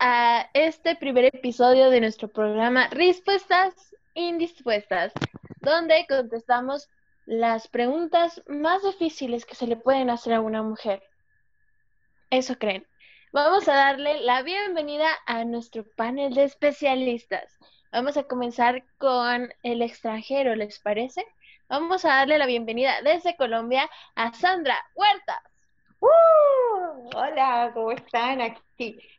a este primer episodio de nuestro programa Respuestas Indispuestas, donde contestamos las preguntas más difíciles que se le pueden hacer a una mujer. Eso creen. Vamos a darle la bienvenida a nuestro panel de especialistas. Vamos a comenzar con el extranjero, ¿les parece? Vamos a darle la bienvenida desde Colombia a Sandra Huertas. ¡Uh! Hola, ¿cómo están? Aquí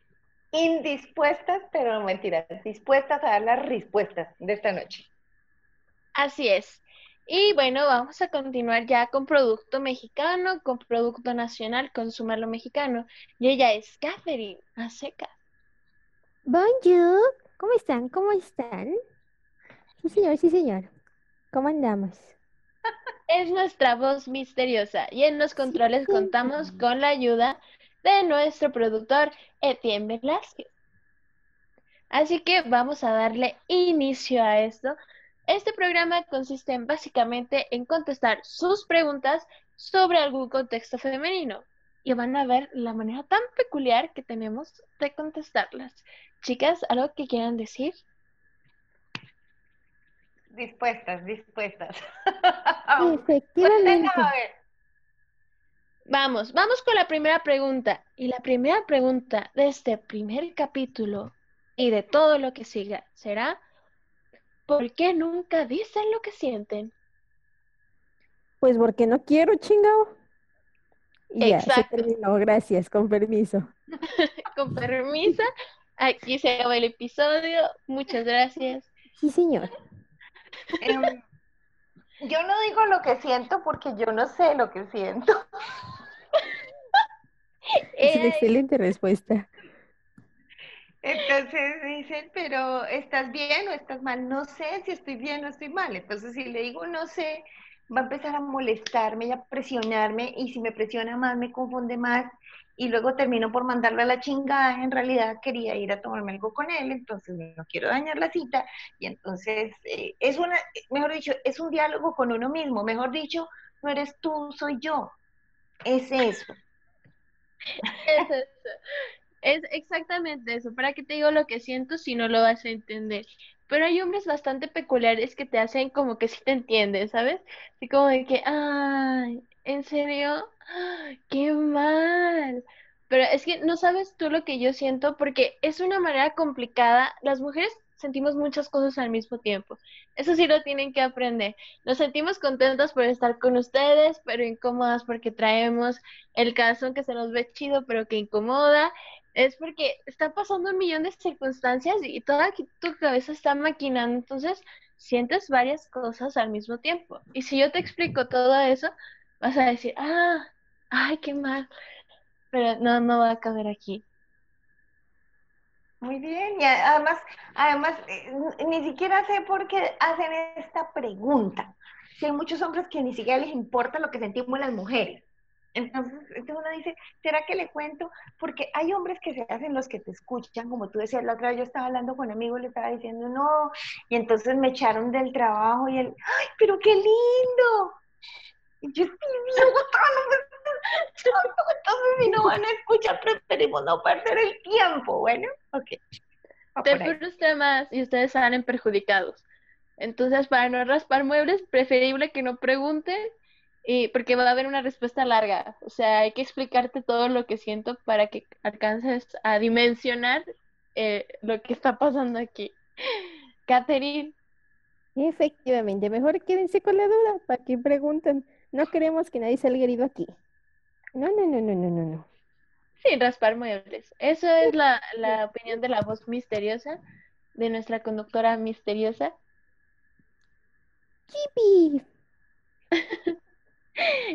indispuestas, pero no mentiras, dispuestas a dar las respuestas de esta noche. Así es. Y bueno, vamos a continuar ya con producto mexicano, con producto nacional, lo mexicano. Y ella es Catherine, a seca. Bonjour, ¿cómo están? ¿Cómo están? Sí, señor, sí, señor. ¿Cómo andamos? Es nuestra voz misteriosa y en los controles contamos con la ayuda de nuestro productor Etienne Velázquez. Así que vamos a darle inicio a esto. Este programa consiste en básicamente en contestar sus preguntas sobre algún contexto femenino y van a ver la manera tan peculiar que tenemos de contestarlas. Chicas, ¿algo que quieran decir? Dispuestas, dispuestas. Efectivamente. Vamos, vamos con la primera pregunta. Y la primera pregunta de este primer capítulo y de todo lo que siga será, ¿por qué nunca dicen lo que sienten? Pues porque no quiero, chingado. Y ya, se terminó. Gracias, con permiso. con permiso. Aquí se acaba el episodio. Muchas gracias. Sí, señor. Em, yo no digo lo que siento porque yo no sé lo que siento. Es una excelente respuesta. Entonces dicen, pero ¿estás bien o estás mal? No sé si estoy bien o estoy mal. Entonces si le digo no sé, va a empezar a molestarme y a presionarme y si me presiona más me confunde más y luego termino por mandarle a la chingada. En realidad quería ir a tomarme algo con él, entonces no quiero dañar la cita y entonces eh, es una, mejor dicho, es un diálogo con uno mismo. Mejor dicho, no eres tú, soy yo. Es eso. Es exactamente eso. ¿Para qué te digo lo que siento si no lo vas a entender? Pero hay hombres bastante peculiares que te hacen como que sí te entienden, ¿sabes? Así como de que, ay, ¿en serio? ¡Qué mal! Pero es que no sabes tú lo que yo siento porque es una manera complicada. Las mujeres sentimos muchas cosas al mismo tiempo. Eso sí lo tienen que aprender. Nos sentimos contentas por estar con ustedes, pero incómodas porque traemos el calzón que se nos ve chido, pero que incomoda. Es porque está pasando un millón de circunstancias y toda tu cabeza está maquinando. Entonces, sientes varias cosas al mismo tiempo. Y si yo te explico todo eso, vas a decir, ah, ay, qué mal. Pero no, no va a caber aquí. Muy bien, y además, además, eh, ni siquiera sé por qué hacen esta pregunta. Si hay muchos hombres que ni siquiera les importa lo que sentimos las mujeres. Entonces, uno dice, ¿será que le cuento? Porque hay hombres que se hacen los que te escuchan, como tú decías, la otra vez yo estaba hablando con un amigo y le estaba diciendo, no, y entonces me echaron del trabajo y él, ¡ay, pero qué lindo! Y yo estoy bien entonces si no van a escuchar, preferimos no perder el tiempo, bueno, ok. Te frustra más y ustedes salen perjudicados. Entonces, para no raspar muebles, preferible que no pregunten y porque va a haber una respuesta larga. O sea, hay que explicarte todo lo que siento para que alcances a dimensionar eh, lo que está pasando aquí. Catherine. Efectivamente, mejor quédense con la duda para que pregunten. No queremos que nadie salga herido aquí. No, no, no, no, no, no, no. Sin raspar muebles. Eso es la, la opinión de la voz misteriosa, de nuestra conductora misteriosa. ¡Chipi!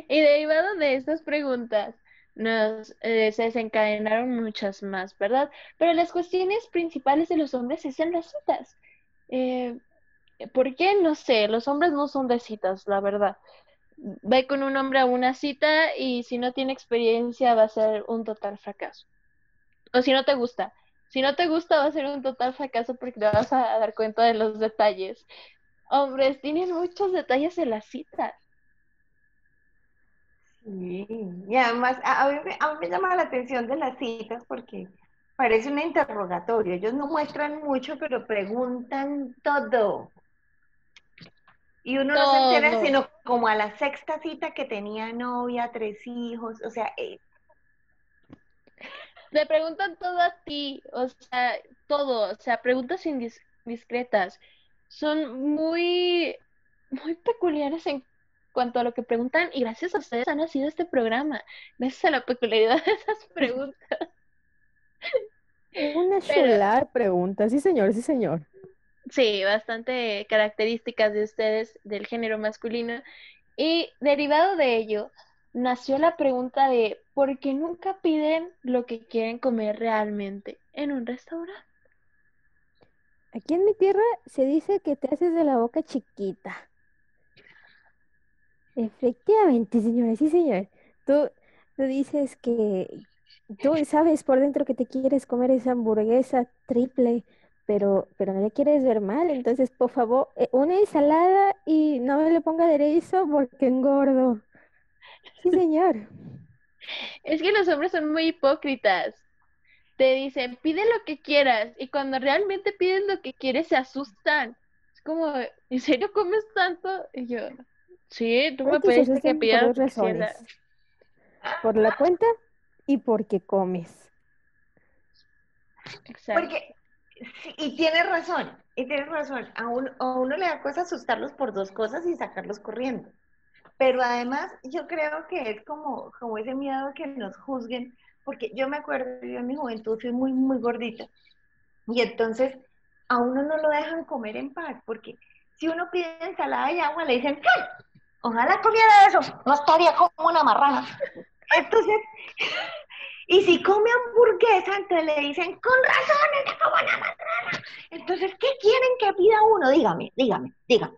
y derivado de estas preguntas, nos eh, se desencadenaron muchas más, ¿verdad? Pero las cuestiones principales de los hombres es en las citas. Eh, ¿Por qué? No sé, los hombres no son de citas, la verdad ve con un hombre a una cita y si no tiene experiencia va a ser un total fracaso. O si no te gusta. Si no te gusta va a ser un total fracaso porque te vas a dar cuenta de los detalles. Hombres, tienen muchos detalles en las citas. Sí, y además a mí, a mí me llama la atención de las citas porque Parece un interrogatorio. Ellos no muestran mucho, pero preguntan todo. Y uno no se entera sino como a la sexta cita que tenía novia, tres hijos, o sea, eh, Te preguntan todo a ti, o sea, todo, o sea, preguntas indiscretas. Son muy, muy peculiares en cuanto a lo que preguntan y gracias a ustedes ha nacido este programa, gracias a la peculiaridad de esas preguntas. Una Pero- chular pregunta. Sí, señor, sí, señor. Sí, bastante características de ustedes del género masculino. Y derivado de ello, nació la pregunta de ¿por qué nunca piden lo que quieren comer realmente en un restaurante? Aquí en mi tierra se dice que te haces de la boca chiquita. Efectivamente, señora, sí, señor. Tú, tú dices que tú sabes por dentro que te quieres comer esa hamburguesa triple, pero, pero no le quieres ver mal. Entonces, por favor, eh, una ensalada y no me le ponga aderezo porque engordo. Sí, señor. Es que los hombres son muy hipócritas. Te dicen, pide lo que quieras, y cuando realmente piden lo que quieres, se asustan. Es como, ¿en serio comes tanto? Y yo, sí, tú me pediste que por quisiera. razones. Por la cuenta y porque comes. Exacto. porque, sí, y tienes razón, y tienes razón, a uno, a uno le da cosa asustarlos por dos cosas y sacarlos corriendo. Pero además, yo creo que es como, como ese miedo que nos juzguen, porque yo me acuerdo, yo en mi juventud fui muy, muy gordita, y entonces a uno no lo dejan comer en paz, porque si uno pide ensalada y agua, le dicen, "¡Ay! ojalá comiera eso, no estaría como una marrana. Entonces, y si come hamburguesa, entonces le dicen, con razón, es como una marrana. Entonces, ¿qué quieren que pida uno? Dígame, dígame, dígame.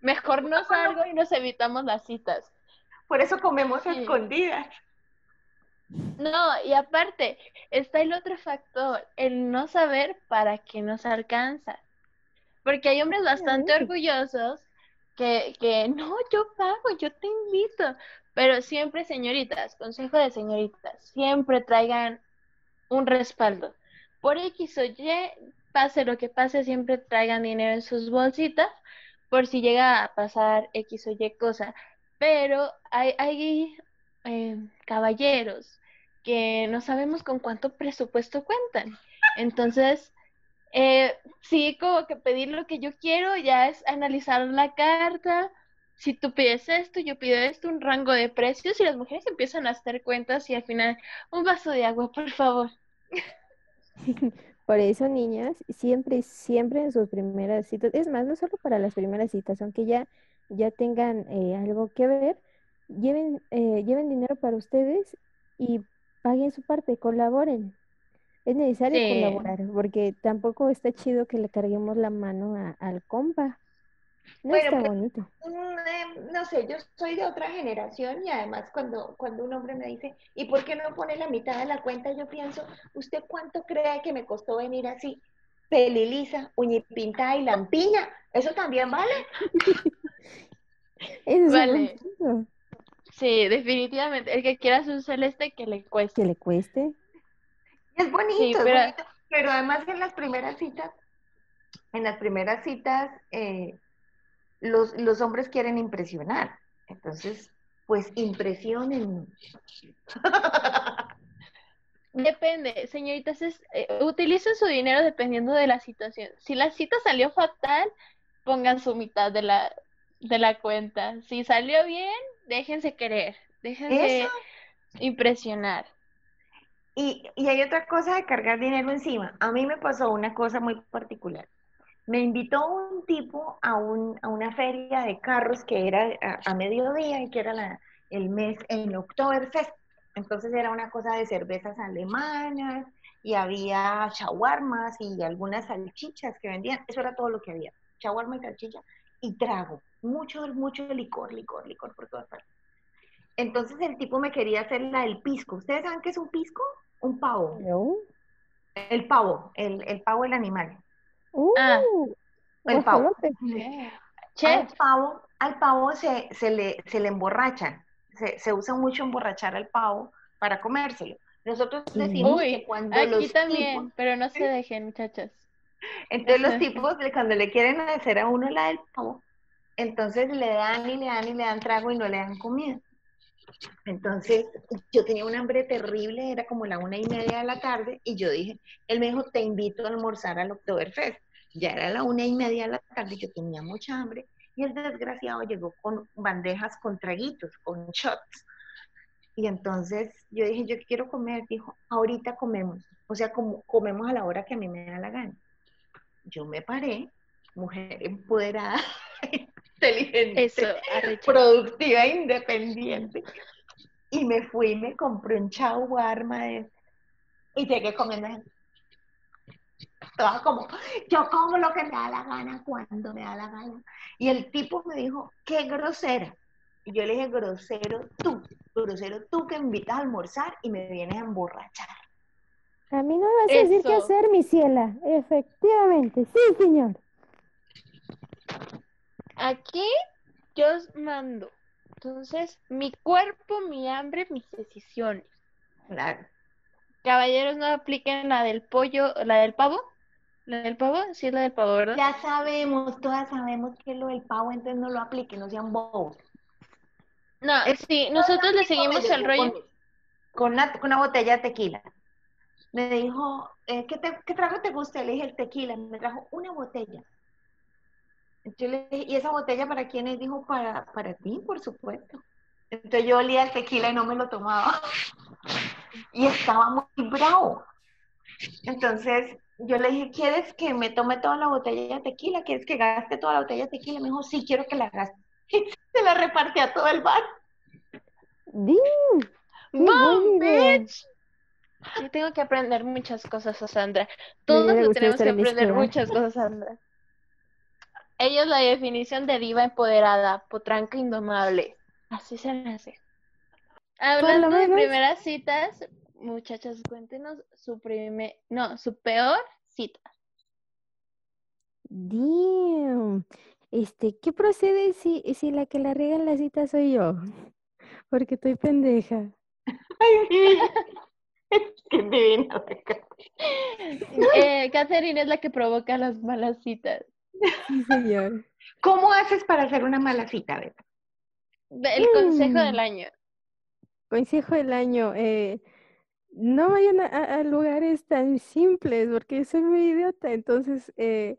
Mejor no salgo y nos evitamos las citas. Por eso comemos Sí. escondidas. No, y aparte, está el otro factor, el no saber para qué nos alcanza. Porque hay hombres bastante orgullosos que, que no, yo pago, yo te invito. Pero siempre, señoritas, consejo de señoritas, siempre traigan un respaldo. Por X o Y, pase lo que pase, siempre traigan dinero en sus bolsitas por si llega a pasar X o Y cosa. Pero hay, hay eh, caballeros que no sabemos con cuánto presupuesto cuentan. Entonces, eh, sí, como que pedir lo que yo quiero ya es analizar la carta. Si tú pides esto, yo pido esto, un rango de precios y las mujeres empiezan a hacer cuentas y al final, un vaso de agua, por favor. Por eso, niñas, siempre, siempre en sus primeras citas, es más, no solo para las primeras citas, aunque ya, ya tengan eh, algo que ver, lleven, eh, lleven dinero para ustedes y paguen su parte, colaboren. Es necesario Sí. colaborar, porque tampoco está chido que le carguemos la mano a- al compa. No Bueno, está bonito. No sé, yo soy de otra generación y además cuando, cuando un hombre me dice, ¿y por qué no pone la mitad de la cuenta? Yo pienso, ¿usted cuánto cree que me costó venir así? Pelilisa, uñipintada y lampiña, ¿eso también vale? Un Vale. Sí, definitivamente. El que quiera su celeste, que le cueste. Que le cueste. Es bonito, Sí, es pero- bonito, pero además en las primeras citas, en las primeras citas, eh, los, los hombres quieren impresionar. Entonces, pues impresionen. Depende, señoritas, es, eh, utilicen su dinero dependiendo de la situación. Si la cita salió fatal, pongan su mitad de la, de la cuenta. Si salió bien, déjense querer, déjense Eso. impresionar. Y, y hay otra cosa de cargar dinero encima. A mí me pasó una cosa muy particular. Me invitó un tipo a, un, a una feria de carros que era a, a mediodía y que era la, el mes en Oktoberfest. Entonces era una cosa de cervezas alemanas y había shawarmas y algunas salchichas que vendían. Eso era todo lo que había. Shawarma y salchicha y trago. Mucho, mucho licor, licor, licor por todas partes. Entonces el tipo me quería hacer la del pisco. ¿Ustedes saben qué es un pisco? Un pavo. No. El pavo, el, el pavo, el animal. Uh, Ah. El pavo. guajolote. Al pavo, al pavo se, se le, se le emborrachan. Se, se usa mucho emborrachar al pavo para comérselo. Nosotros decimos Uy, que cuando aquí los también, tipos, pero no se dejen, muchachas. entonces los tipos cuando le quieren hacer a uno la del pavo, entonces le dan y le dan y le dan trago y no le dan comida. Entonces yo tenía un hambre terrible, era como la una y media de la tarde y yo dije, él me dijo, te invito a almorzar al Oktoberfest. Ya era la una y media de la tarde, yo tenía mucha hambre y el desgraciado llegó con bandejas con traguitos, con shots. Y entonces yo dije, yo quiero comer. Dijo, ahorita comemos. O sea, como comemos a la hora que a mí me da la gana. Yo me paré, mujer empoderada, inteligente, Eso, productiva, e independiente. Y me fui y me compré un shawarma de... Y llegué comiendo toda como, yo como lo que me da la gana cuando me da la gana. Y el tipo me dijo, qué grosera. Y yo le dije, grosero tú, grosero tú que me invitas a almorzar y me vienes a emborrachar. A mí no me vas a decir qué hacer, mi ciela. Efectivamente, sí, señor. Aquí yo os mando. Entonces, mi cuerpo, mi hambre, mis decisiones. Claro. Caballeros, no apliquen la del pollo, la del pavo. ¿La del pavo? Sí, es la del pavo, ¿verdad? Ya sabemos, todas sabemos que lo del pavo, entonces no lo apliquen, no sean bobos. No, sí, nosotros le seguimos el rollo. Con, con una, con una botella de tequila. Me dijo, eh, ¿qué, te- ¿qué trago te gusta? Le dije el tequila. Me trajo una botella. Yo le dije, ¿y esa botella para quién es? Dijo, para, para ti, por supuesto. Entonces yo olía el tequila y no me lo tomaba. Y estaba muy bravo. Entonces yo le dije, ¿quieres que me tome toda la botella de tequila? ¿Quieres que gaste toda la botella de tequila? Me dijo, sí, quiero que la gaste. Y se la repartí a todo el bar. Di, ¡Bom, buena idea. bitch! Yo tengo que aprender muchas cosas a Sandra. Me Todos le tenemos que aprender muchas cosas a Sandra. Ella es la definición de diva empoderada, potranca indomable. Así se hace. Hablando de primeras citas, muchachas, cuéntenos su primer, no, su peor cita. Damn. Este, ¿qué procede si, si la que la riega en la cita soy yo? Porque estoy pendeja. Ay, qué divina. Eh, Catherine es la que provoca las malas citas. Sí, señor. ¿Cómo haces para hacer una mala cita, Beto? El consejo Mm. del año. Consejo del año, eh, no vayan a, lugares tan simples porque soy muy idiota. Entonces, eh,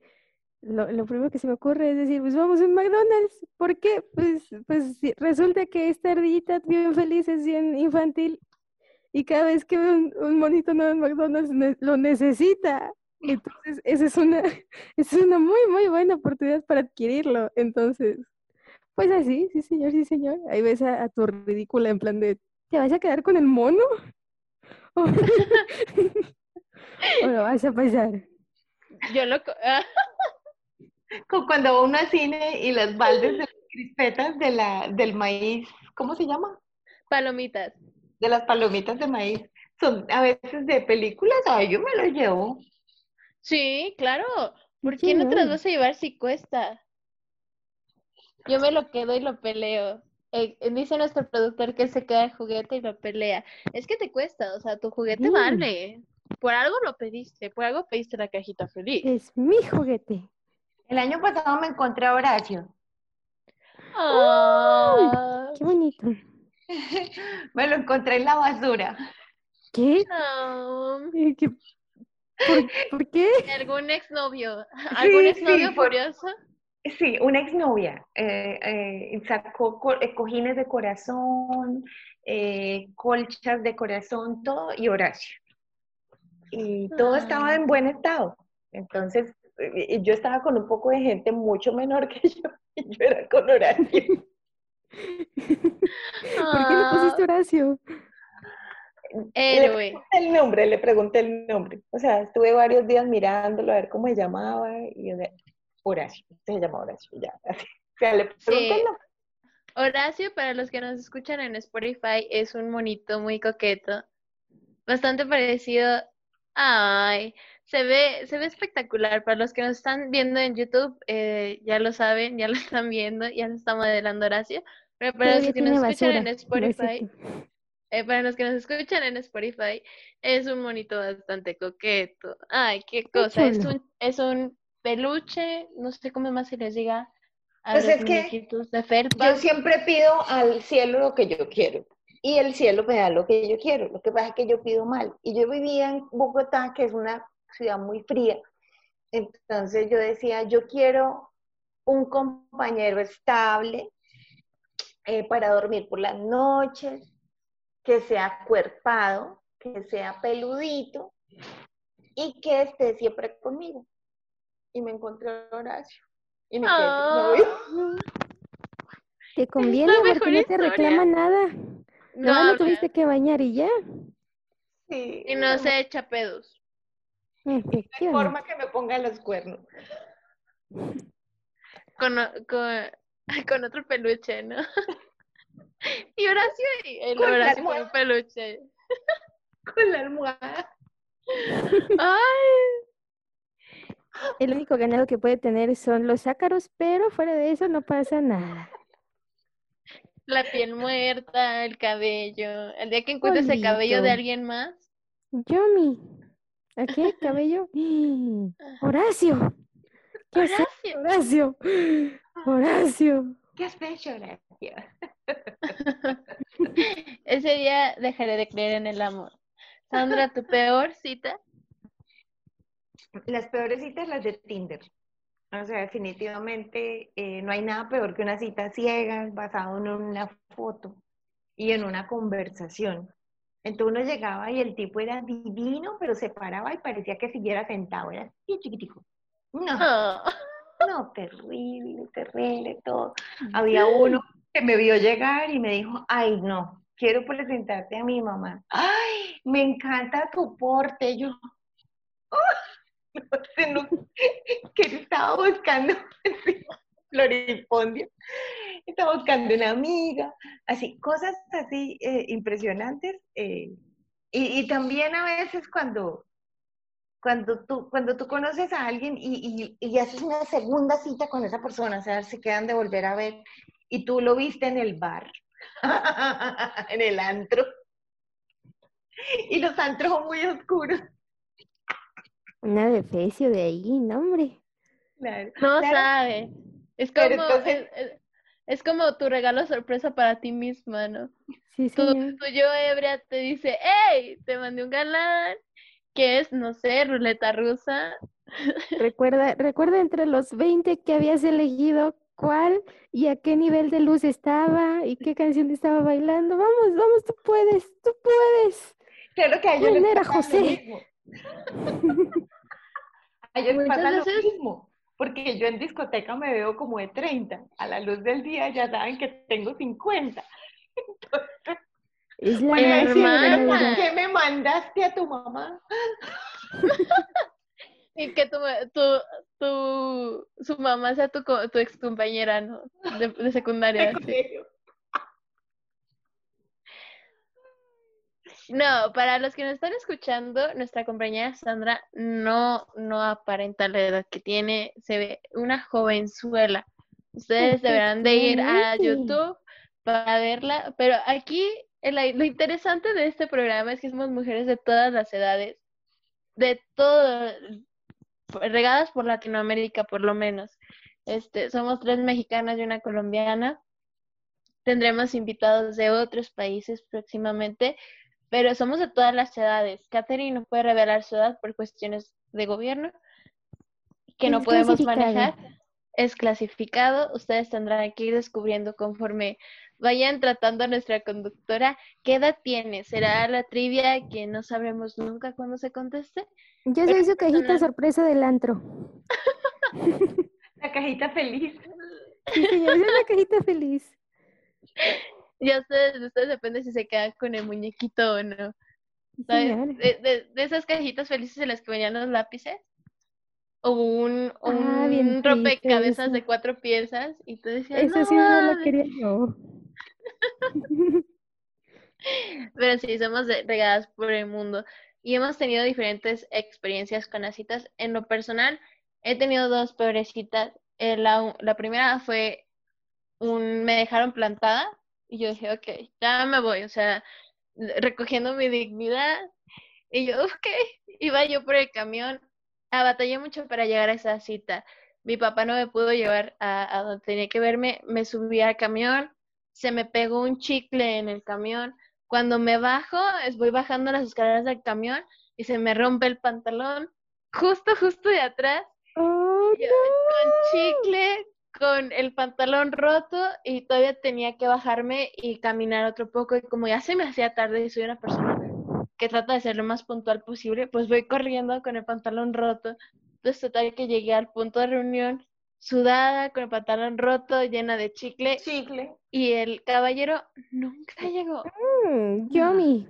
lo, primero que se me ocurre es decir, pues vamos a un McDonald's. ¿Por qué? Pues, pues resulta que esta ardillita bien feliz es bien infantil y cada vez que un, monito nuevo en McDonald's lo necesita. Entonces, esa es una, es una muy, muy buena oportunidad para adquirirlo. Entonces, pues así, sí, señor, sí, señor. Ahí ves a, a tu ridícula en plan de, ¿te vas a quedar con el mono? ¿O, lo vas a pasar? Yo lo... ah, Como cuando va uno al cine y las baldes de las crispetas de la, del maíz, ¿cómo se llama? palomitas. De las palomitas de maíz. Son a veces de películas, ay, yo me lo llevo. Sí, claro. ¿Por Sí, qué no te las vas a llevar si cuesta? Yo me lo quedo y lo peleo. Eh, eh, dice nuestro productor que se queda el juguete y lo pelea. Es que te cuesta, o sea, tu juguete Sí. vale. Por algo lo pediste, por algo pediste la cajita feliz. Es mi juguete. El año pasado me encontré a Horacio. Ah, Qué bonito. Me lo encontré en la basura. ¿Qué? no. Eh, ¿qué? ¿Por, por qué? ¿Algún exnovio? ¿Algún Sí, exnovio sí, por- furioso? Sí, una exnovia. eh, eh, sacó eh, cojines de corazón, eh, colchas de corazón, todo, y Horacio. Y todo estaba en buen estado. Entonces, yo estaba con un poco de gente mucho menor que yo, y yo era con Horacio. ¿Por qué le pusiste Horacio? Le Héroe. pregunté el nombre, le pregunté el nombre. O sea, estuve varios días mirándolo a ver cómo se llamaba y Horacio, se llama Horacio, ya. así. O sea, le Sí. Horacio, para los que nos escuchan en Spotify, es un monito muy coqueto. Bastante parecido. Ay, se ve, se ve espectacular. Para los que nos están viendo en YouTube, eh, ya lo saben, ya lo están viendo, ya lo está modelando Horacio. Pero para los que nos escuchan en Spotify, eh, para los que nos escuchan en Spotify, es un monito bastante coqueto. Ay, qué cosa. Es un, es un peluche, no sé cómo más se les diga a Pues los es que de. Yo siempre pido al cielo lo que yo quiero y el cielo me da lo que yo quiero. Lo que pasa es que yo pido mal. Y yo vivía en Bogotá, que es una ciudad muy fría. Entonces yo decía, yo quiero un compañero estable eh, para dormir por las noches, que sea cuerpado, que sea peludito y que esté siempre conmigo. Y me encontré a Horacio. Y me quedé sin Ah. Te conviene porque mejor no te reclama nada. No, no tuviste que bañar y ya. Sí, y no se echa pedos. Efectivamente. forma que me ponga los cuernos. Con, con, con otro peluche, ¿no? Y Horacio, y el Con Horacio con un peluche. Con la almohada. Ay, El único ganado que puede tener son los ácaros, pero fuera de eso no pasa nada. la piel muerta, el cabello. El día que encuentres el cabello de alguien más, Yomi. ¿A qué cabello? Horacio. ¿Qué haces, Horacio. Horacio? Horacio. ¿Qué has hecho, Horacio? Ese día dejaré de creer en el amor. Sandra, tu peor cita. Las peores citas las de Tinder. O sea, definitivamente eh, no hay nada peor que una cita ciega basada en una foto y en una conversación. Entonces uno llegaba y el tipo era divino, pero se paraba y parecía que siguiera sentado. Era así chiquitico. No, no, terrible, terrible todo. Había uno que me vio llegar y me dijo, ay, no, quiero presentarte a mi mamá. Ay, me encanta tu porte. Yo, "Ay, que estaba buscando sí, floripondio. Estaba buscando una amiga, así, cosas así eh, impresionantes. eh, y, también a veces cuando, cuando tú, cuando tú conoces a alguien y, y- haces una segunda cita con esa persona, o sea, se quedan de volver a ver, y tú lo viste en el bar, en el antro, y los antros muy oscuros. Una defecio de ahí, no, hombre. no Claro, sabe. Es como, entonces- es, es- es como tu regalo sorpresa para ti misma, ¿no? Sí, Tu, señor. tu yo ebria te dice, hey, te mandé un galán, que es, no sé, ruleta rusa. Recuerda, recuerda entre los 20 que habías elegido cuál y a qué nivel de luz estaba y qué canción estaba bailando. Vamos, vamos, tú puedes, tú puedes. Claro que a ellos ¿Quién era José? mismo. A ellos les Muchas pasa lo mismo, porque yo en discoteca me veo como de 30, a la luz del día ya saben que tengo 50. Entonces, Es la van a decir, magia de la "¿Pero ¿por qué me mandaste a tu mamá? Y que tu, tu, tu, su mamá sea tu, tu ex compañera, ¿no? De, de secundaria. de sí. No, para los que nos están escuchando, nuestra compañera Sandra no, no aparenta la edad que tiene, se ve una jovenzuela. Ustedes deberán de ir a. YouTube para verla, pero aquí lo interesante de este programa es que somos mujeres de todas las edades, de todo, regadas por Latinoamérica por lo menos. Este, somos tres mexicanas y una colombiana. Tendremos invitados de otros países próximamente, pero somos de todas las edades. Catherine no puede revelar su edad por cuestiones de gobierno que no podemos manejar. Es clasificado. Ustedes tendrán que ir descubriendo conforme vayan tratando a nuestra conductora. ¿Qué edad tiene? ¿Será la trivia que no sabremos nunca cuando se conteste? Yo Pero soy su cajita personal- sorpresa del antro. La cajita feliz. Sí, señor, es una cajita feliz. Ya ustedes, de ustedes depende si se quedan con el muñequito o no. ¿Sabes? De, de- de esas cajitas felices en las que venían los lápices. O un, o Ah, un triste rompecabezas eso. de cuatro piezas. Y tú decías, Eso no, sí no lo mames". quería yo. Pero sí, somos regadas por el mundo. Y hemos tenido diferentes experiencias con las citas. En lo personal, he tenido dos peores citas. Eh, la, la primera fue un, me dejaron plantada y yo dije, ok, ya me voy. O sea, recogiendo mi dignidad. Y yo, ok, iba yo por el camión. Ah, batallé mucho para llegar a esa cita. Mi papá no me pudo llevar a, a donde tenía que verme. Me subí al camión, se me pegó un chicle en el camión. Cuando me bajo, es- voy bajando las escaleras del camión y se me rompe el pantalón, justo, justo de atrás, Oh, yo- con chicle, con el pantalón roto y todavía tenía que bajarme y caminar otro poco. Y como ya se me hacía tarde y soy una persona que trata de ser lo más puntual posible, pues voy corriendo con el pantalón roto. Entonces, total que llegué al punto de reunión sudada, con el pantalón roto, llena de chicle, Chicle. y el caballero nunca llegó. mm, yummy.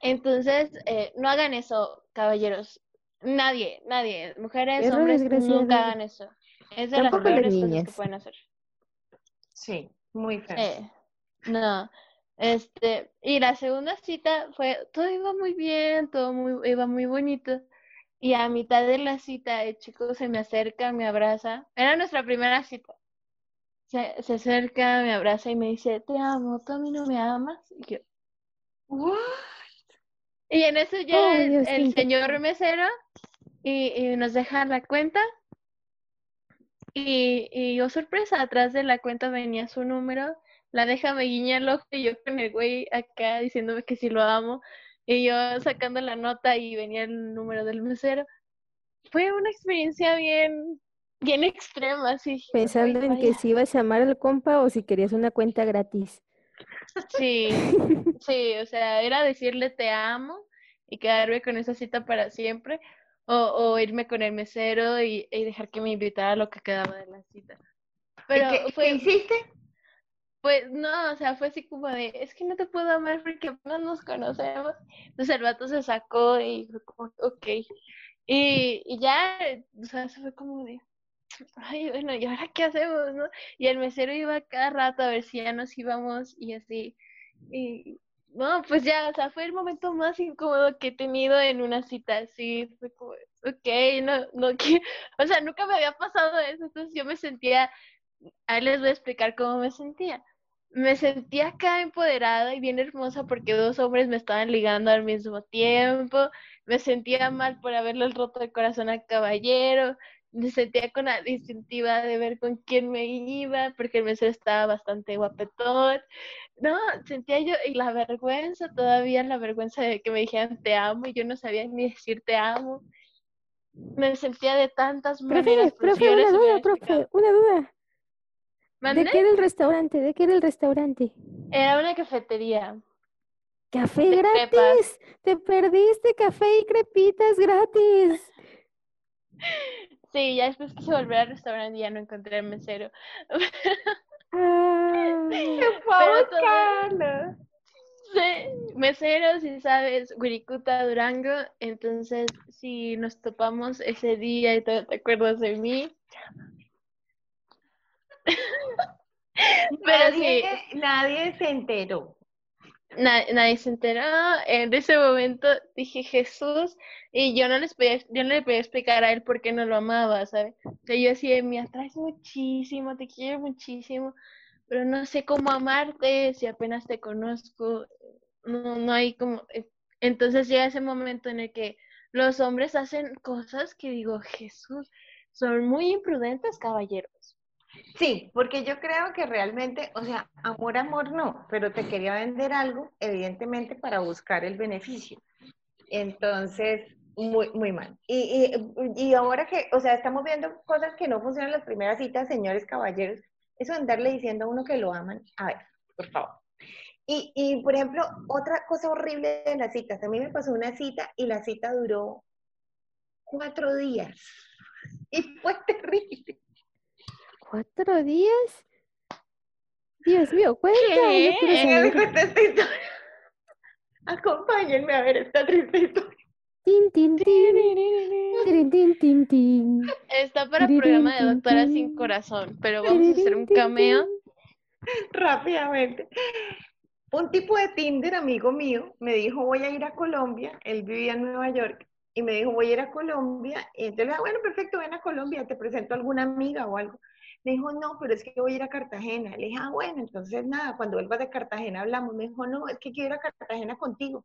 Entonces, eh, no hagan eso, caballeros. Nadie, nadie, mujeres, Error hombres, nunca hagan eso. Es de las peores cosas que pueden hacer. Sí, muy feo. Eh, no, este, y la segunda cita fue, todo iba muy bien, todo muy, iba muy bonito. Y a mitad de la cita, el chico se me acerca, me abraza. Era nuestra primera cita. Se, se acerca, me abraza y me dice, te amo, ¿tú a mí no me amas? Y yo, What? Y en eso llega Ay, el, Dios, el qué señor mesero y, y nos deja la cuenta. Y, y yo, sorpresa, atrás de la cuenta venía su número. La deja, me guiña el ojo y yo con el güey acá diciéndome que sí lo amo. Y yo sacando la nota y venía el número del mesero. Fue una experiencia bien, bien extrema, dije, Pensando "Ay, en que vaya". si ibas a amar al compa o si querías una cuenta gratis. Sí, sí, o sea, era decirle te amo y quedarme con esa cita para siempre, o, o irme con el mesero y, y dejar que me invitara a lo que quedaba de la cita. Pero ¿Y qué, qué fue, hiciste? pues no, o sea, fue así como de, es que no te puedo amar porque apenas nos conocemos. Entonces el vato se sacó y fue como, ok. Y, y ya, o sea, se fue como de, ay, bueno, ¿y ahora qué hacemos, no? Y el mesero iba cada rato a ver si ya nos íbamos y así. Y no, pues ya, o sea, fue el momento más incómodo que he tenido en una cita así. Fue como, ok, no, no, que, o sea, nunca me había pasado eso, entonces yo me sentía, ahí les voy a explicar cómo me sentía. Me sentía acá empoderada y bien hermosa porque dos hombres me estaban ligando al mismo tiempo. Me sentía mal por haberle roto el corazón al caballero. Me sentía con la distintiva de ver con quién me iba, porque el mesero estaba bastante guapetón. No, sentía yo, y la vergüenza, todavía la vergüenza de que me dijeran te amo, y yo no sabía ni decir te amo. Me sentía de tantas maneras, Profe, eso profe, una duda, profe, una duda. ¿De ¿Mande? qué era el restaurante? ¿De qué era el restaurante? Era una cafetería ¡Café de crepas. gratis! ¡Te perdiste café y crepitas gratis! Sí, ya después quise volver al restaurante y ya no encontré el mesero. Ah, Pero todo-. Sí, mesero, si sabes, Wirikuta, Durango. Entonces, si nos topamos ese día y todavía te acuerdas de mí. Pero sí, nadie se enteró. Na- nadie se enteró. En ese momento dije Jesús y yo no les podía, yo no le podía explicar a él por qué no lo amaba, ¿sabes? O sea, yo decía, me atraes muchísimo, te quiero muchísimo, pero no sé cómo amarte si apenas te conozco. No, no hay como... eh, Entonces llega ese momento en el que los hombres hacen cosas que digo, Jesús, son muy imprudentes, caballeros. Sí, porque yo creo que realmente, o sea, amor, amor no, pero te quería vender algo, evidentemente, para buscar el beneficio. Entonces, muy, muy mal. Y, y, y ahora que, o sea, estamos viendo cosas que no funcionan en las primeras citas, señores caballeros, eso andarle diciendo a uno que lo aman, a ver, por favor. Y, y, por ejemplo, otra cosa horrible de las citas, a mí me pasó una cita y la cita duró cuatro días. Y fue terrible. ¿Cuatro días? Dios mío, cuenta. ¿Qué? yo quiero Venga, saber. me cuenta esta historia. Acompáñenme a ver esta triste historia. Tin, tin, tin. Tirin, tin, tin, tin. Está para Tirirín, programa de tin, Doctora tin. Sin Corazón, pero vamos a hacer un tin, cameo. tin. Rápidamente. Un tipo de Tinder, amigo mío, me dijo, voy a ir a Colombia. Él vivía en Nueva York. Y me dijo, voy a ir a Colombia. Y entonces le dije, bueno, perfecto, ven a Colombia, te presento a alguna amiga o algo. Me dijo, no, pero es que voy a ir a Cartagena. Le dije, ah, bueno, entonces nada, cuando vuelvas de Cartagena hablamos. Me dijo, no, es que quiero ir a Cartagena contigo.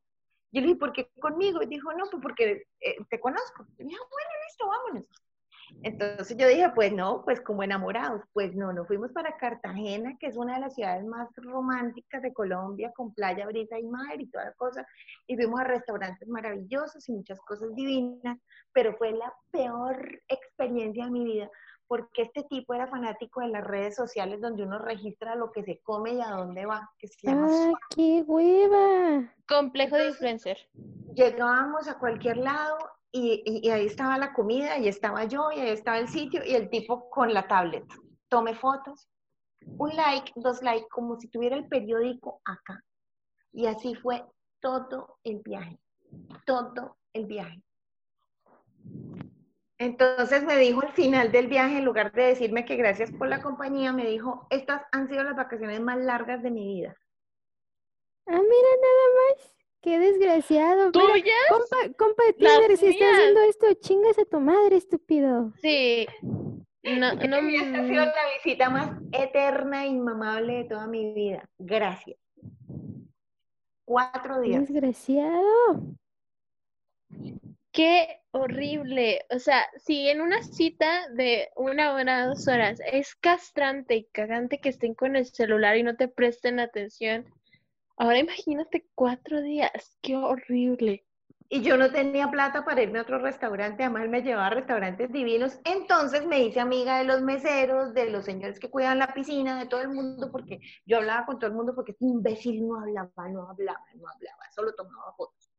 Yo le dije, ¿por qué conmigo? Y dijo, no, pues porque eh, te conozco. Y dije, ah, bueno, listo, vámonos. Entonces yo dije, pues no, pues como enamorados, pues no, nos fuimos para Cartagena, que es una de las ciudades más románticas de Colombia, con playa, brisa y mar y toda la cosa, y fuimos a restaurantes maravillosos y muchas cosas divinas, pero fue la peor experiencia de mi vida, porque este tipo era fanático de las redes sociales donde uno registra lo que se come y a dónde va, que se llama ¡Ah, qué hueva! Complejo de influencer. Llegábamos a cualquier lado y, ahí estaba la comida, y estaba yo, y ahí estaba el sitio, y el tipo con la tablet. Tome fotos, un like, dos likes, como si tuviera el periódico acá. Y así fue todo el viaje, todo el viaje. Entonces me dijo al final del viaje, en lugar de decirme que gracias por la compañía, me dijo, estas han sido las vacaciones más largas de mi vida. Ah, mira nada más. Qué desgraciado. ¿Tuyas? compa, compa de Tinder, si estás haciendo esto, chingas a tu madre, estúpido. Sí. No, no. Esta ha sido la visita más eterna e inmamable de toda mi vida. Gracias. Cuatro días. Desgraciado. Qué horrible. O sea, si en una cita de una hora, dos horas, es castrante y cagante que estén con el celular y no te presten atención, Ahora imagínate cuatro días, qué horrible. Y yo no tenía plata para irme a otro restaurante, además me llevaba a restaurantes divinos. Entonces me hice amiga de los meseros, de los señores que cuidan la piscina, de todo el mundo, porque yo hablaba con todo el mundo porque este imbécil no hablaba, no hablaba, no hablaba, solo tomaba fotos.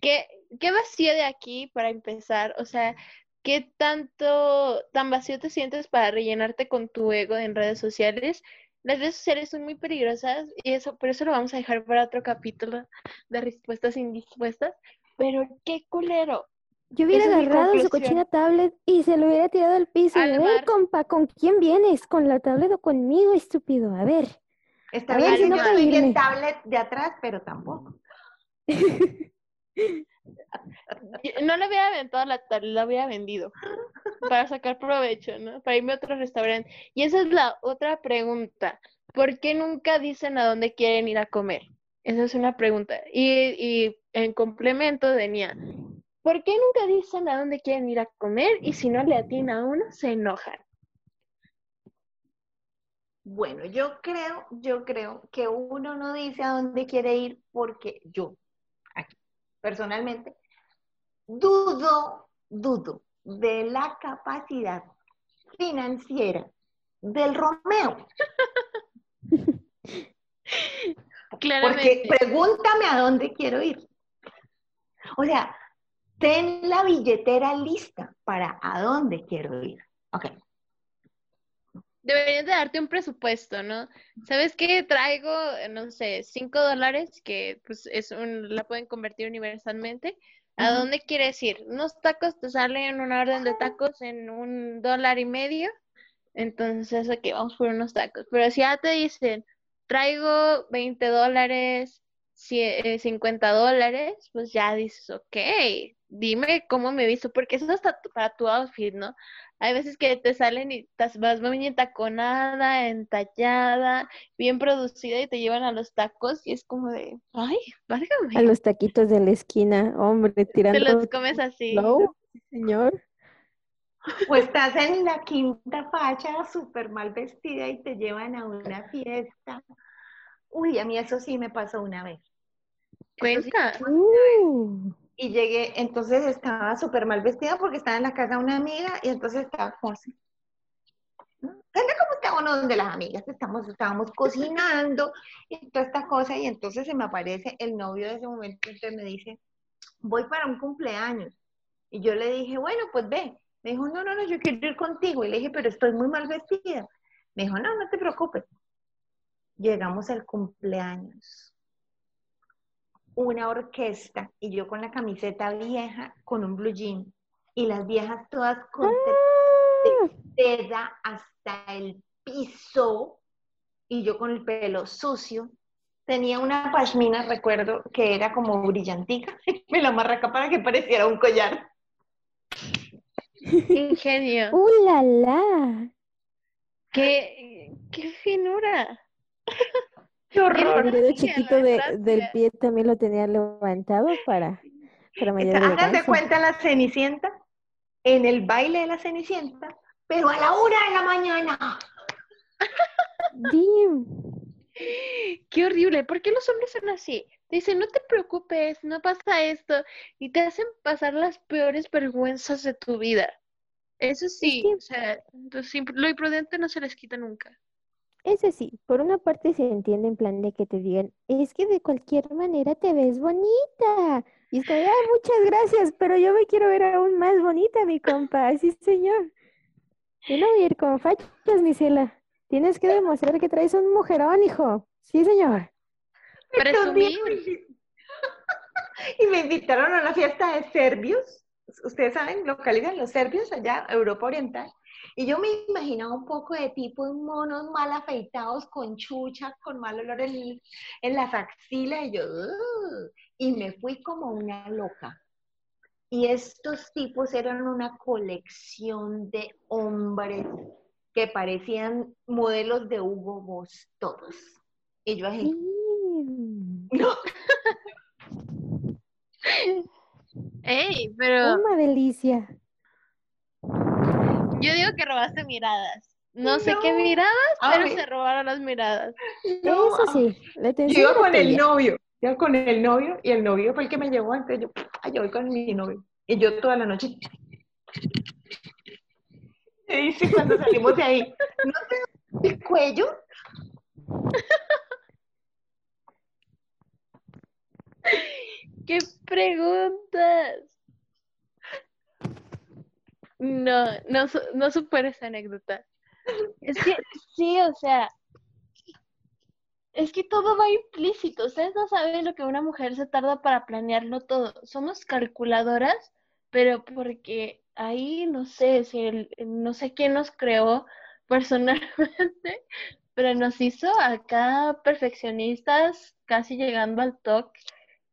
¿Qué, qué vacío de aquí para empezar? O sea, ¿qué tanto, tan vacío te sientes para rellenarte con tu ego en redes sociales? Las redes sociales son muy peligrosas y eso, por eso lo vamos a dejar para otro capítulo de respuestas indispuestas. Pero qué culero. Yo hubiera agarrado su cochina tablet y se lo hubiera tirado al piso. a ver, compa, ¿con quién vienes? ¿Con la tablet o conmigo, estúpido? A ver. Está bien, si no estoy en tablet de atrás, pero tampoco. No le hubiera aventado la tablet, la hubiera vendido para sacar provecho, ¿no? Para irme a otro restaurante. Y esa es la otra pregunta. ¿Por qué nunca dicen a dónde quieren ir a comer? Esa es una pregunta. Y, y en complemento venía, ¿por qué nunca dicen a dónde quieren ir a comer? Y si no le atina a uno, se enojan. Bueno, yo creo, yo creo que uno no dice a dónde quiere ir porque yo, personalmente, dudo, dudo de la capacidad financiera del Romeo. Claramente. Porque pregúntame a dónde quiero ir. O sea, ten la billetera lista para a dónde quiero ir. Ok. Deberías de darte un presupuesto, ¿no? ¿Sabes qué? Traigo, no sé, cinco dólares que pues es un, la pueden convertir universalmente ¿A dónde quieres ir? Unos tacos te salen una orden de tacos en un dólar y medio. Entonces, ok, vamos por unos tacos. Pero si ya te dicen, traigo 20 dólares, 50 eh, dólares, pues ya dices, ok, dime cómo me he visto, porque eso es para tu outfit, ¿no? Hay veces que te salen y te vas muy entaconada, entallada, bien producida y te llevan a los tacos y es como de, ay, válgame. A los taquitos de la esquina, hombre, tirando. Te los comes así. No, señor. O estás en la quinta facha súper mal vestida y te llevan a una fiesta. Uy, a mí eso sí me pasó una vez. Cuenta. Uh y llegué, entonces estaba súper mal vestida porque estaba en la casa de una amiga y entonces estaba. Gente como está uno donde las amigas estamos, estábamos cocinando y toda esta cosa y entonces se me aparece el novio de ese momento y me dice, voy para un cumpleaños. Y yo le dije, bueno, pues ve. Me dijo, no, no, no, yo quiero ir contigo. Y le dije, pero estoy muy mal vestida. Me dijo, no, no te preocupes. Llegamos al cumpleaños una orquesta y yo con la camiseta vieja con un blue jean y las viejas todas con ah. seda hasta el piso y yo con el pelo sucio. Tenía una pashmina, recuerdo, que era como brillantica. Me la amarré acá para que pareciera un collar. Ingenio. ¡Uh, la, la! ¡Qué, qué finura! ¡Qué El horror! dedo chiquito de- del pie también lo tenía levantado para, para mayor Hagan de cuenta la Cenicienta, en el baile de la Cenicienta, pero a la una de la mañana. Dim. Qué horrible. ¿Por qué los hombres son así? Te dicen, no te preocupes, no pasa esto. Y te hacen pasar las peores vergüenzas de tu vida. Eso sí, o sea, lo imprudente no se les quita nunca. Eso sí, por una parte se entiende en plan de que te digan, es que de cualquier manera te ves bonita. Y es como, ay, muchas gracias, pero yo me quiero ver aún más bonita, mi compa. Sí, señor. Yo no voy a ir con fachas, mi ciela. Tienes que demostrar que traes un mujerón, hijo. Sí, señor. Presumir. Y me invitaron a una fiesta de serbios. Ustedes saben, localizan los serbios allá, Europa Oriental. Y yo me imaginaba un poco de tipos monos mal afeitados, con chucha, con mal olor en, en las axilas. Y yo, y me fui como una loca. Y estos tipos eran una colección de hombres que parecían modelos de Hugo Boss, todos. Y yo así, no, Ey, pero Una delicia. Yo digo que robaste miradas. No sé qué miradas, pero Ay. se robaron las miradas. no, Eso sí, la Yo con el novio, iba con el novio y el novio fue el que me llevó antes. Yo, ay, yo voy con mi novio. Y yo toda la noche. Me dice cuando salimos de ahí, ¿no te el cuello? ¿Qué preguntas? No, no, no supero esa anécdota. Es que sí, o sea, es que todo va implícito. Ustedes no saben lo que una mujer se tarda para planearlo todo. Somos calculadoras, pero porque ahí no sé si no sé quién nos creó personalmente, pero nos hizo acá perfeccionistas, casi llegando al toque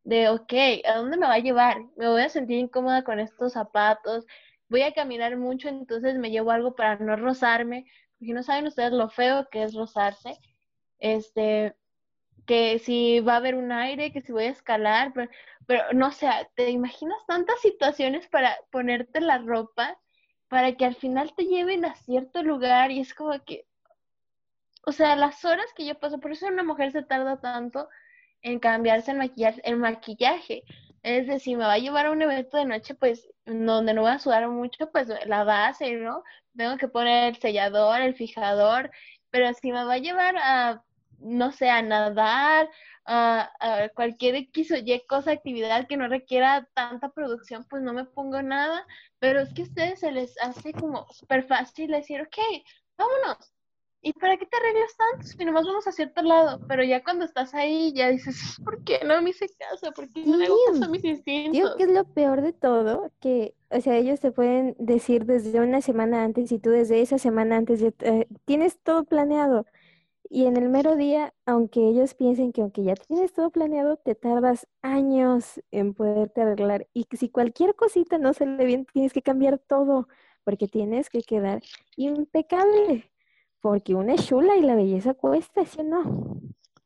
de, ok, ¿a dónde me va a llevar? Me voy a sentir incómoda con estos zapatos, voy a caminar mucho, entonces me llevo algo para no rozarme, porque no saben ustedes lo feo que es rozarse, este, que si va a haber un aire, que si voy a escalar, pero, pero no sé, ¿te imaginas tantas situaciones para ponerte la ropa para que al final te lleven a cierto lugar y es como que, o sea, las horas que yo paso, por eso una mujer se tarda tanto en cambiarse el maquillaje, el maquillaje. Es decir, si me va a llevar a un evento de noche, pues donde no voy a sudar mucho, pues la base, ¿no? Tengo que poner el sellador, el fijador, pero si me va a llevar a, no sé, a nadar, a, a cualquier X o Y cosa, actividad que no requiera tanta producción, pues no me pongo nada, pero es que a ustedes se les hace como súper fácil decir, ok, vámonos. ¿Y para qué te arreglas tanto si nomás vamos a cierto lado? Pero ya cuando estás ahí, ya dices, ¿por qué no me hice caso? ¿Por qué no le caso a mis Digo instintos? que es lo peor de todo, que, o sea, ellos te pueden decir desde una semana antes y tú desde esa semana antes eh, tienes todo planeado. Y en el mero día, aunque ellos piensen que aunque ya tienes todo planeado, te tardas años en poderte arreglar. Y si cualquier cosita no sale bien, tienes que cambiar todo, porque tienes que quedar impecable. Porque una es chula y la belleza cuesta, ¿sí o no?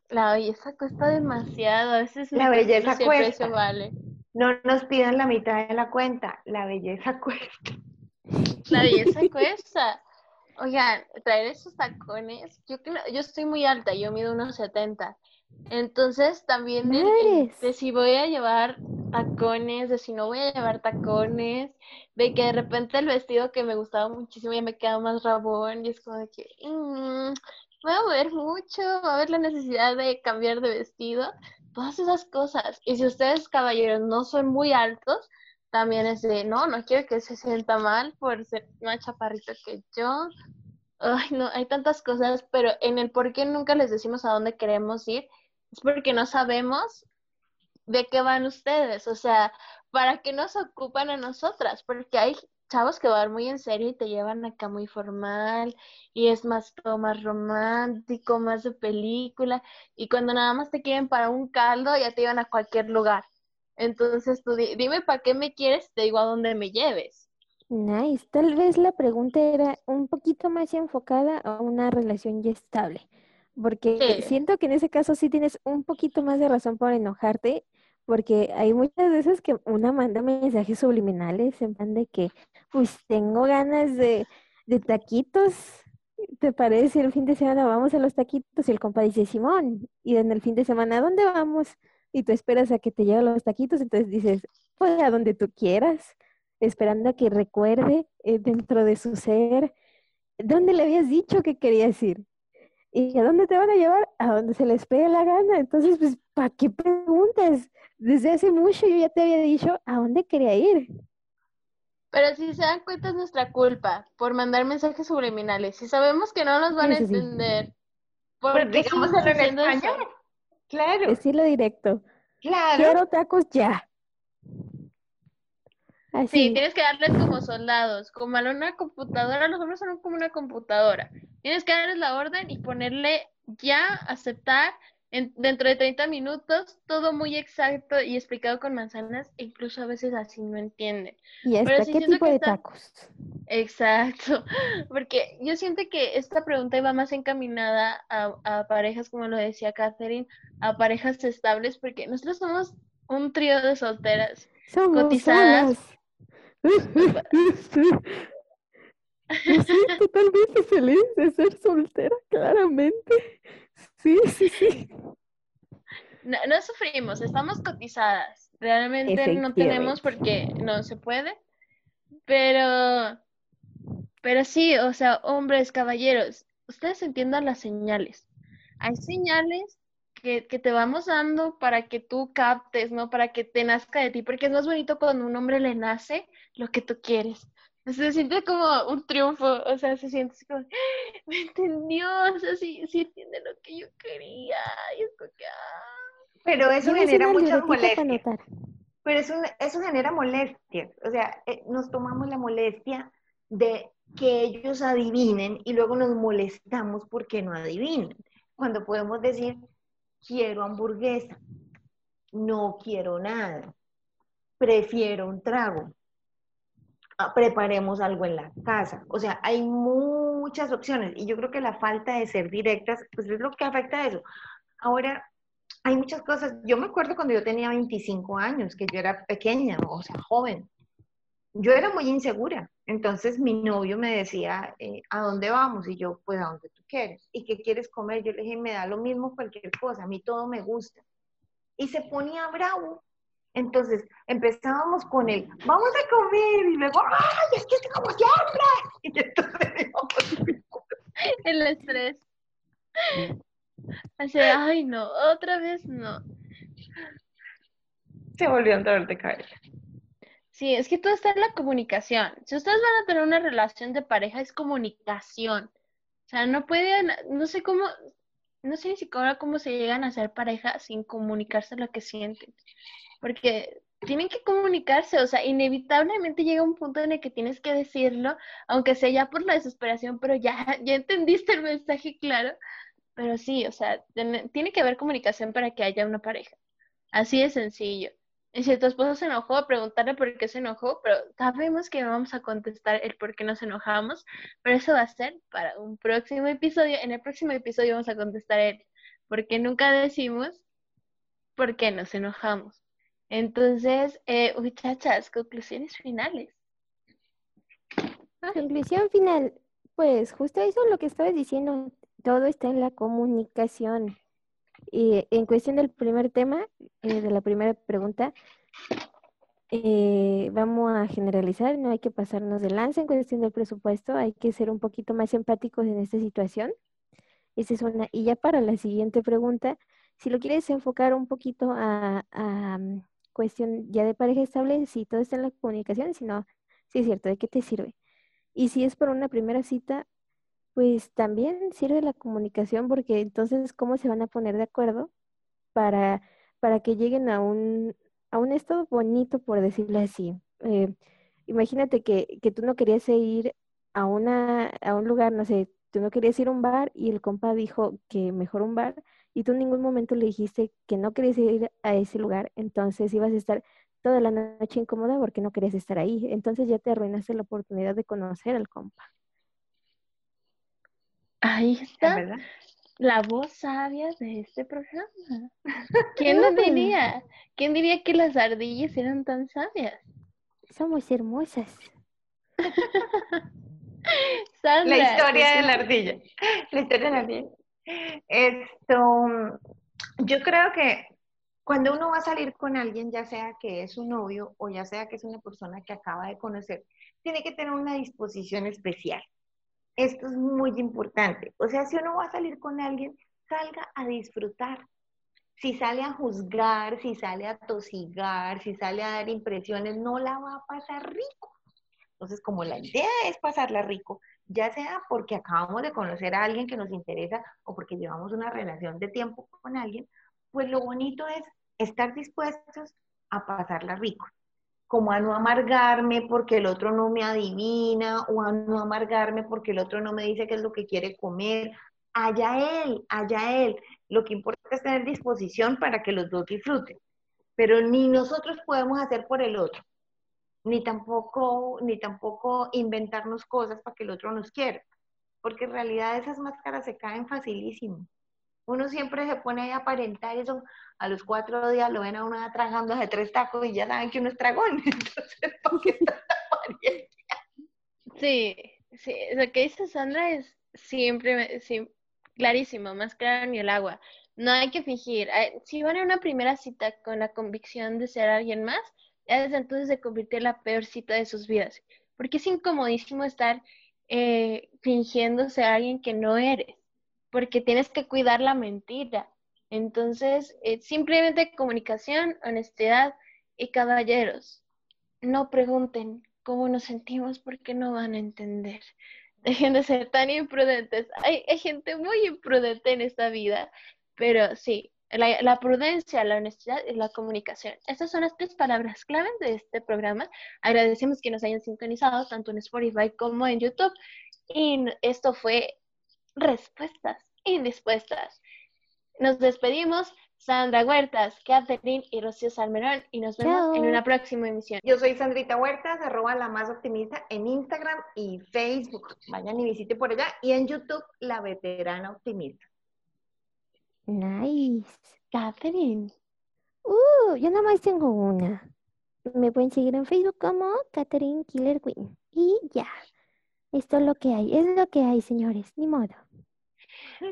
La belleza cuesta demasiado, a veces La belleza cuesta. vale. No nos pidan la mitad de la cuenta, la belleza cuesta. La belleza cuesta. Oigan, traer esos tacones, yo creo, yo estoy muy alta, yo mido unos 70. Entonces también de si voy a llevar tacones, de si no voy a llevar tacones, de que de repente el vestido que me gustaba muchísimo ya me queda más rabón y es como de que mm, voy a mover mucho, va a haber la necesidad de cambiar de vestido, todas esas cosas. Y si ustedes, caballeros, no son muy altos, también es de, no, no quiero que se sienta mal por ser más chaparrito que yo. Ay, no, hay tantas cosas, pero en el por qué nunca les decimos a dónde queremos ir, es porque no sabemos de qué van ustedes, o sea, para qué nos ocupan a nosotras, porque hay chavos que van muy en serio y te llevan acá muy formal y es más todo más romántico, más de película y cuando nada más te quieren para un caldo ya te llevan a cualquier lugar. Entonces tú di- dime para qué me quieres, te digo a dónde me lleves. Nice. Tal vez la pregunta era un poquito más enfocada a una relación ya estable, porque Sí. siento que en ese caso sí tienes un poquito más de razón por enojarte, porque hay muchas veces que una manda mensajes subliminales en plan de que, pues tengo ganas de, de taquitos, ¿te parece? El fin de semana vamos a los taquitos y el compa dice, Simón, y en el fin de semana, ¿a dónde vamos? Y tú esperas a que te lleguen los taquitos, entonces dices, pues a donde tú quieras esperando a que recuerde eh, dentro de su ser dónde le habías dicho que querías ir. ¿Y a dónde te van a llevar? A donde se les pegue la gana. Entonces, pues, ¿para qué preguntas? Desde hace mucho yo ya te había dicho a dónde quería ir. Pero si se dan cuenta es nuestra culpa por mandar mensajes subliminales. Si sabemos que no nos van a sí. entender, ¿por qué digámoslo seguimos en eso? Claro, Decirlo directo. claro. Quiero tacos ya. Sí, tienes que darles como soldados, como a una computadora, los hombres son como una computadora. Tienes que darles la orden y ponerle ya, aceptar, en- dentro de 30 minutos, todo muy exacto y explicado con manzanas, e incluso a veces así no entienden. Y hasta Pero sí qué tipo de está- tacos. Exacto, porque yo siento que esta pregunta iba más encaminada a, a parejas, como lo decía Catherine, a parejas estables, porque nosotros somos un trío de solteras. Somos Cotizadas. Estoy totalmente feliz de ser soltera, claramente. Sí, sí, sí. No, no sufrimos, estamos cotizadas. Realmente no tenemos porque no se puede. Pero, pero sí, o sea, hombres, caballeros, ustedes entiendan las señales. Hay señales que, que te vamos dando para que tú captes, ¿no? Para que te nazca de ti, porque es más bonito cuando a un hombre le nace lo que tú quieres. Se siente como un triunfo, o sea, se siente así como, "Ah, me entendió, o sea, sí, sí entiende lo que yo quería. Y es como que, ah. Pero eso genera muchas molestias. Pero eso, eso genera molestias. O sea, eh, nos tomamos la molestia de que ellos adivinen y luego nos molestamos porque no adivinen. Cuando podemos decir, quiero hamburguesa, no quiero nada, prefiero un trago, ah, preparemos algo en la casa. O sea, hay muchas opciones y yo creo que la falta de ser directas, pues es lo que afecta a eso. Ahora, hay muchas cosas. Yo me acuerdo cuando yo tenía 25 años, que yo era pequeña, o sea, joven. Yo era muy insegura. Entonces mi novio me decía, eh, ¿a dónde vamos? Y yo, pues a donde tú quieres. ¿Y qué quieres comer? Yo le dije, me da lo mismo cualquier cosa, a mí todo me gusta. Y se ponía bravo. Entonces empezábamos con el, vamos a comer, y luego, ¡ay, es que tengo mucha hambre! Y entonces El estrés. Así, ay, no, otra vez no. se volvió un dolor de cabeza. Sí, es que todo está en la comunicación. Si ustedes van a tener una relación de pareja, es comunicación. O sea, no pueden, no sé cómo, no sé ni siquiera cómo se llegan a ser pareja sin comunicarse lo que sienten. Porque tienen que comunicarse, o sea, inevitablemente llega un punto en el que tienes que decirlo, aunque sea ya por la desesperación, pero ya, ya entendiste el mensaje claro. Pero sí, o sea, tiene, que haber comunicación para que haya una pareja. Así de sencillo. Y si tu esposo se enojó, preguntarle por qué se enojó, pero sabemos que vamos a contestar el por qué nos enojamos, pero eso va a ser para un próximo episodio. En el próximo episodio vamos a contestar el por qué nunca decimos por qué nos enojamos. Entonces, eh, muchachas, conclusiones finales. Conclusión final. Pues justo eso es lo que estabas diciendo. Todo está en la comunicación. Y en cuestión del primer tema, eh, de la primera pregunta, eh, vamos a generalizar, no hay que pasarnos de lanza en cuestión del presupuesto, hay que ser un poquito más empáticos en esta situación. Esa es una. Y ya para la siguiente pregunta, si lo quieres enfocar un poquito a, a, mm, cuestión ya de pareja estable, si todo está en la comunicación, si no, sí es cierto, ¿de qué te sirve? Y si es por una primera cita, pues también sirve la comunicación porque entonces, ¿cómo se van a poner de acuerdo para, para que lleguen a un, a un estado bonito, por decirlo así? Eh, imagínate que, que tú no querías ir a, una, a un lugar, no sé, tú no querías ir a un bar y el compa dijo que mejor un bar y tú en ningún momento le dijiste que no querías ir a ese lugar, entonces ibas a estar toda la noche incómoda porque no querías estar ahí. Entonces ya te arruinaste la oportunidad de conocer al compa. Ahí está la voz sabia de este programa. ¿Quién lo diría? ¿Quién diría que las ardillas eran tan sabias? Somos hermosas. la historia de la ardilla. La historia de la ardilla. Esto, yo creo que cuando uno va a salir con alguien, ya sea que es un novio o ya sea que es una persona que acaba de conocer, tiene que tener una disposición especial. Esto es muy importante. O sea, si uno va a salir con alguien, salga a disfrutar. Si sale a juzgar, si sale a tosigar, si sale a dar impresiones, no la va a pasar rico. Entonces, como la idea es pasarla rico, ya sea porque acabamos de conocer a alguien que nos interesa o porque llevamos una relación de tiempo con alguien, pues lo bonito es estar dispuestos a pasarla rico, como a no amargarme porque el otro no me adivina o a no amargarme porque el otro no me dice qué es lo que quiere comer. Allá él, allá él. Lo que importa es tener disposición para que los dos disfruten. Pero ni nosotros podemos hacer por el otro, ni tampoco, ni tampoco inventarnos cosas para que el otro nos quiera, porque en realidad esas máscaras se caen facilísimo. Uno siempre se pone a aparentar eso, a los cuatro días lo ven a uno tragando de tres tacos y ya saben que uno es tragón. Entonces, ¿por qué Sí, sí, lo que dice Sandra es siempre, clarísimo, más claro ni el agua. No hay que fingir. Si van a una primera cita con la convicción de ser alguien más, ya desde entonces se convirtió en la peor cita de sus vidas. Porque es incomodísimo estar eh, fingiendo ser alguien que no eres porque tienes que cuidar la mentira. Entonces, eh, simplemente comunicación, honestidad y caballeros. No pregunten cómo nos sentimos porque no van a entender. Dejen de ser tan imprudentes. Hay, gente muy imprudente en esta vida, pero sí, la, la, prudencia, la honestidad y la comunicación. Estas son las tres palabras claves de este programa. Agradecemos que nos hayan sintonizado tanto en Spotify como en YouTube. Y esto fue respuestas indispuestas. Nos despedimos. Sandra Huertas, Catherine y Rocío Salmerón y nos vemos en una próxima emisión. Yo soy Sandrita Huertas, arroba la más optimista en Instagram y Facebook. Vayan y visiten por allá. Y en YouTube, la veterana optimista. Nice. Catherine. Uh, yo nada más tengo una. Me pueden seguir en Facebook como Catherine Killer Queen. Y ya. Esto es lo que hay. Es lo que hay, señores. Ni modo.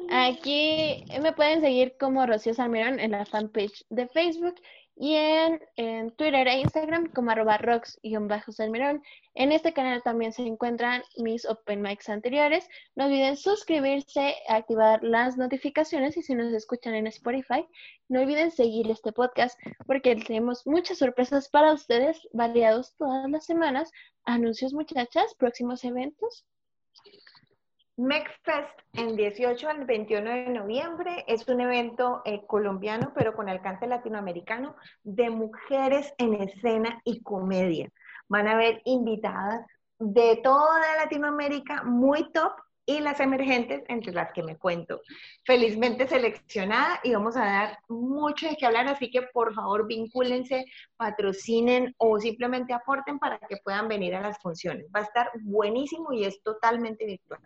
Aquí me pueden seguir como Rocío Salmerón en la fanpage de Facebook y en, Twitter e Instagram como arroba rocks-salmerón. En este canal también se encuentran mis open mics anteriores. No olviden suscribirse, activar las notificaciones y si nos escuchan en Spotify, no olviden seguir este podcast porque tenemos muchas sorpresas para ustedes, variados todas las semanas. Anuncios muchachas, próximos eventos. MecFest en 18 al 21 de noviembre es un evento eh, colombiano, pero con alcance latinoamericano, de mujeres en escena y comedia. Van a haber invitadas de toda Latinoamérica muy top y las emergentes entre las que me cuento. Felizmente seleccionada y vamos a dar mucho de qué hablar, así que por favor vincúlense, patrocinen o simplemente aporten para que puedan venir a las funciones. Va a estar buenísimo y es totalmente virtual.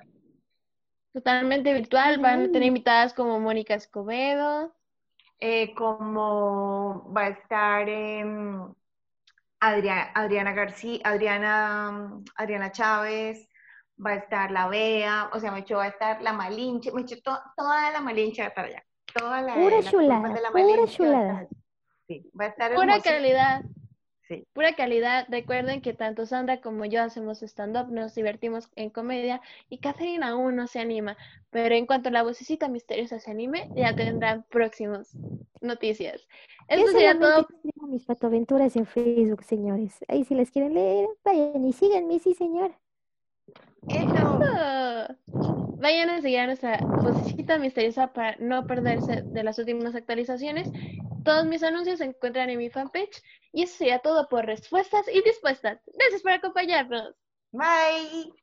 Totalmente virtual, van a tener invitadas como Mónica Escobedo. Eh, como va a estar Adriana, García, Adriana, Adriana Chávez, va a estar la Bea, o sea, me hecho va a estar la Malinche, me hecho toda la Malinche va a estar allá. Toda la, pura chulada, pura chulada. Sí, va a estar Pura calidad. Pura calidad. Recuerden que tanto Sandra como yo hacemos stand-up, nos divertimos en comedia y Catherine aún no se anima. Pero en cuanto la vocecita misteriosa se anime, ya tendrán próximas noticias. Eso sería todo. mis patoaventuras en Facebook, señores. Ahí si les quieren leer, vayan y síganme, sí, señor. Eso. Vayan a seguir a nuestra vocecita misteriosa para no perderse de las últimas actualizaciones. Todos mis anuncios se encuentran en mi fanpage y eso sería todo por respuestas y dispuestas. Gracias por acompañarnos. Bye.